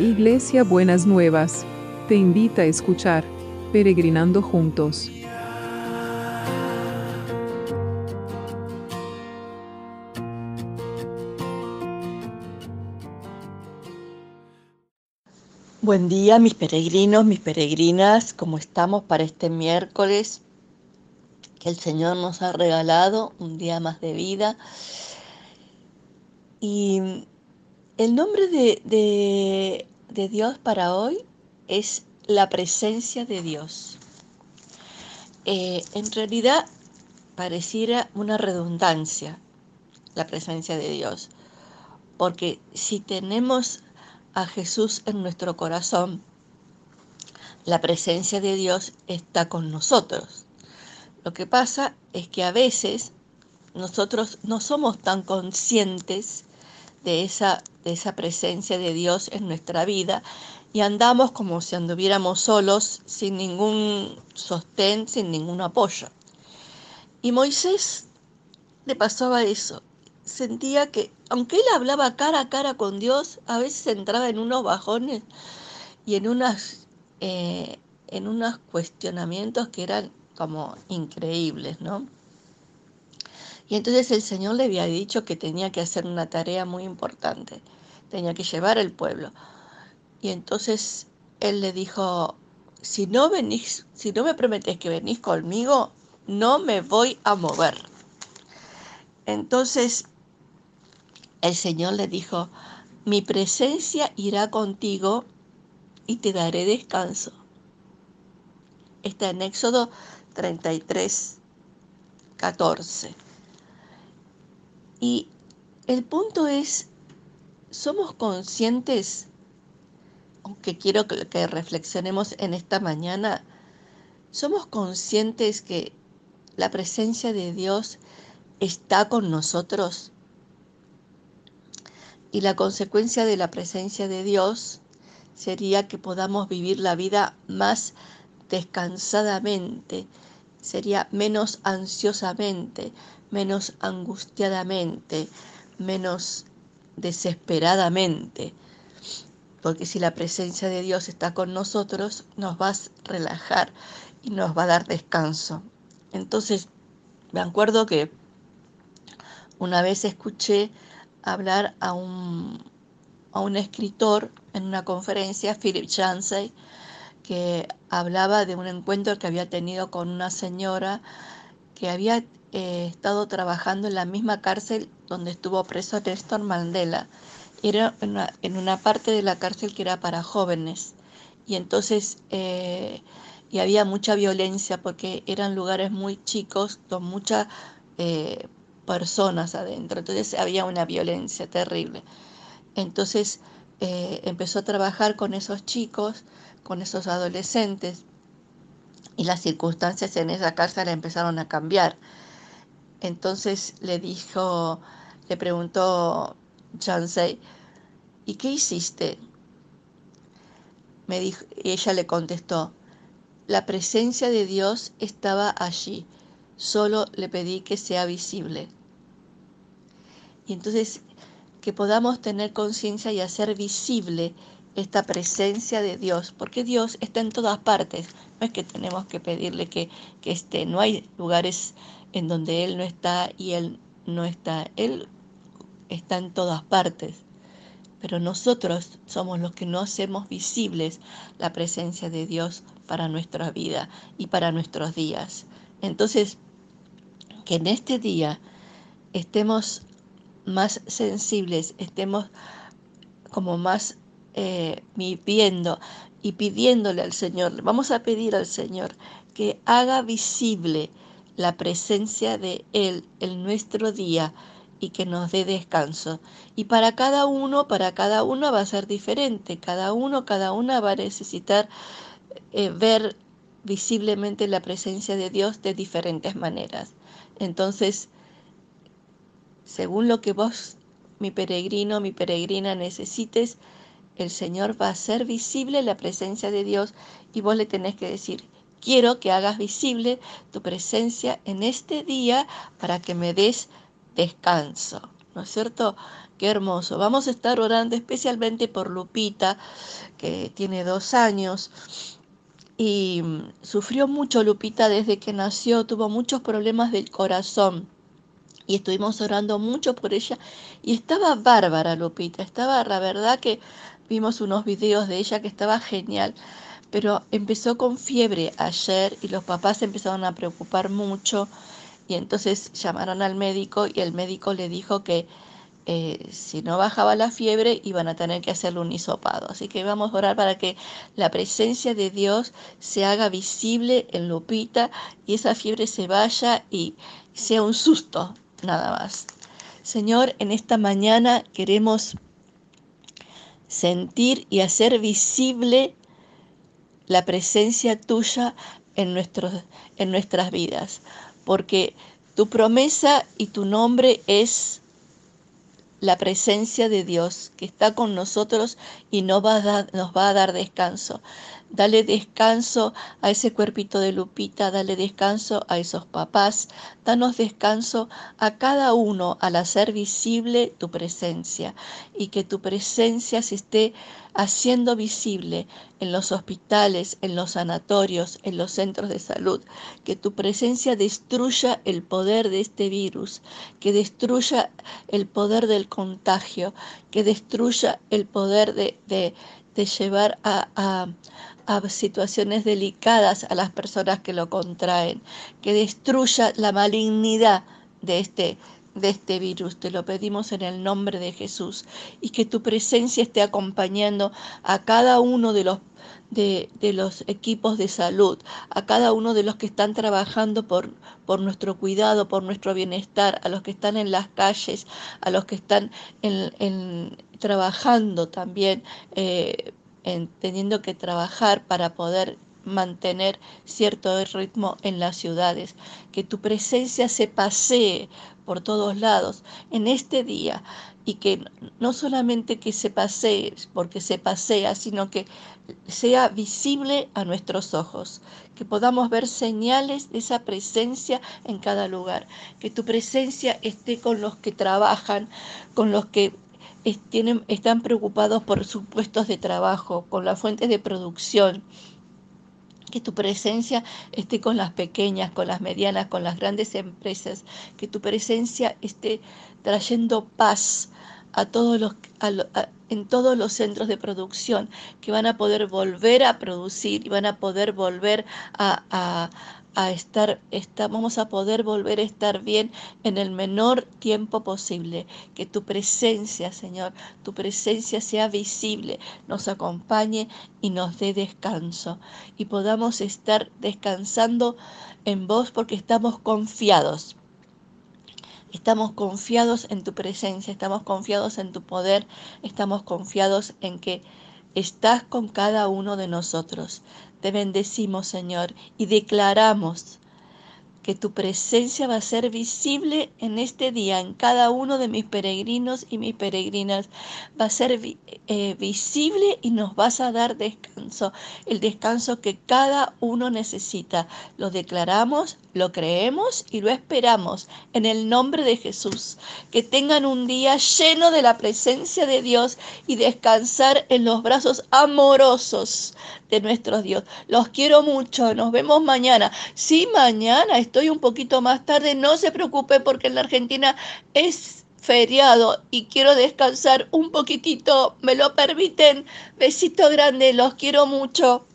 Iglesia Buenas Nuevas, te invita a escuchar Peregrinando Juntos. Buen día mis peregrinos, mis peregrinas, ¿cómo estamos para este miércoles que el Señor nos ha regalado, un día más de vida? Y el nombre de, Dios para hoy es la presencia de Dios. Eh, en realidad pareciera una redundancia la presencia de Dios, porque si tenemos a Jesús en nuestro corazón, la presencia de Dios está con nosotros. Lo que pasa es que a veces nosotros no somos tan conscientes de esa, de esa presencia de Dios en nuestra vida y andamos como si anduviéramos solos, sin ningún sostén, sin ningún apoyo. Y Moisés le pasaba eso. Sentía que, aunque él hablaba cara a cara con Dios, a veces entraba en unos bajones y en, unas, eh, en unos cuestionamientos que eran como increíbles, ¿no? Y entonces el Señor le había dicho que tenía que hacer una tarea muy importante, tenía que llevar el pueblo. Y entonces él le dijo, si no venís, si no me prometes que venís conmigo, no me voy a mover. Entonces el Señor le dijo, mi presencia irá contigo y te daré descanso. Está en Éxodo 33, 14. Y el punto es, ¿somos conscientes, aunque quiero que, reflexionemos en esta mañana, somos conscientes que la presencia de Dios está con nosotros? Y la consecuencia de la presencia de Dios sería que podamos vivir la vida más descansadamente, sería menos ansiosamente, menos angustiadamente, menos desesperadamente. Porque si la presencia de Dios está con nosotros, nos va a relajar y nos va a dar descanso. Entonces, me acuerdo que una vez escuché hablar a un, a un escritor en una conferencia, Philip Chansey, que hablaba de un encuentro que había tenido con una señora que había eh, estado trabajando en la misma cárcel donde estuvo preso Nelson Mandela. Era en una, parte de la cárcel que era para jóvenes. Y entonces, eh, y había mucha violencia porque eran lugares muy chicos con muchas eh, personas adentro. Entonces había una violencia terrible. Entonces empezó a trabajar con esos chicos, con esos adolescentes, y las circunstancias en esa cárcel empezaron a cambiar. Entonces le dijo, le preguntó Chansey, ¿y qué hiciste? Me dijo, y ella le contestó, la presencia de Dios estaba allí, solo le pedí que sea visible. Y entonces que podamos tener conciencia y hacer visible esta presencia de Dios, porque Dios está en todas partes, no es que tenemos que pedirle que, que esté, no hay lugares en donde Él no está y Él no está. Él está en todas partes, pero nosotros somos los que no hacemos visibles la presencia de Dios para nuestra vida y para nuestros días. Entonces, que en este día estemos más sensibles, estemos como más eh, viviendo y pidiéndole al Señor, vamos a pedir al Señor que haga visible la presencia de Él en nuestro día y que nos dé descanso. Y para cada uno, para cada uno va a ser diferente. Cada uno, cada una va a necesitar eh, ver visiblemente la presencia de Dios de diferentes maneras. Entonces, según lo que vos, mi peregrino, mi peregrina, necesites, el Señor va a hacer visible la presencia de Dios y vos le tenés que decir, Quiero que hagas visible tu presencia en este día para que me des descanso. ¿no es cierto? Qué hermoso. Vamos a estar orando especialmente por Lupita, que tiene dos años. Y mm, sufrió mucho Lupita desde que nació, tuvo muchos problemas del corazón. Y estuvimos orando mucho por ella. Y estaba bárbara Lupita, estaba, la verdad que vimos unos videos de ella que estaba genial. Pero empezó con fiebre ayer y los papás empezaron a preocupar mucho. Y entonces llamaron al médico y el médico le dijo que eh, si no bajaba la fiebre, iban a tener que hacerle un hisopado. Así que vamos a orar para que la presencia de Dios se haga visible en Lupita y esa fiebre se vaya y sea un susto, nada más. Señor, en esta mañana queremos sentir y hacer visible la presencia tuya en, nuestros, en nuestras vidas, porque tu promesa y tu nombre es la presencia de Dios que está con nosotros y nos va, a dar, nos va a dar descanso. Dale descanso a ese cuerpito de Lupita, dale descanso a esos papás, danos descanso a cada uno al hacer visible tu presencia y que tu presencia se esté haciendo visible en los hospitales, en los sanatorios, en los centros de salud, que tu presencia destruya el poder de este virus, que destruya el poder del contagio, que destruya el poder de, de, llevar a, a, a situaciones delicadas a las personas que lo contraen, que destruya la malignidad de este de este virus. Te lo pedimos en el nombre de Jesús y que tu presencia esté acompañando a cada uno de los de, los equipos de salud, a cada uno de los que están trabajando por, por nuestro cuidado, por nuestro bienestar, a los que están en las calles, a los que están en, trabajando también, eh, teniendo que trabajar para poder mantener cierto ritmo en las ciudades, que tu presencia se pasee por todos lados en este día y que no solamente que se pasee porque se pasea, sino que sea visible a nuestros ojos, que podamos ver señales de esa presencia en cada lugar, que tu presencia esté con los que trabajan, con los que están preocupados por sus puestos de trabajo, con las fuentes de producción, que tu presencia esté con las pequeñas, con las medianas, con las grandes empresas, que tu presencia esté trayendo paz a todos los, en todos los centros de producción, que van a poder volver a producir y van a poder volver a, a estar, vamos a poder volver a estar bien en el menor tiempo posible. Que tu presencia, Señor, tu presencia sea visible, nos acompañe y nos dé descanso. Y podamos estar descansando en vos porque estamos confiados. Estamos confiados en tu presencia, estamos confiados en tu poder, estamos confiados en que estás con cada uno de nosotros. Te bendecimos, Señor, y declaramos que tu presencia va a ser visible en este día, en cada uno de mis peregrinos y mis peregrinas. Va a ser eh, visible y nos vas a dar descanso, el descanso que cada uno necesita. Lo declaramos, lo creemos y lo esperamos en el nombre de Jesús. Que tengan un día lleno de la presencia de Dios y descansar en los brazos amorosos de nuestro Dios. Los quiero mucho, nos vemos mañana. Sí, mañana estoy un poquito más tarde, no se preocupe porque en la Argentina es feriado y quiero descansar un poquitito, me lo permiten. Besito grande, los quiero mucho.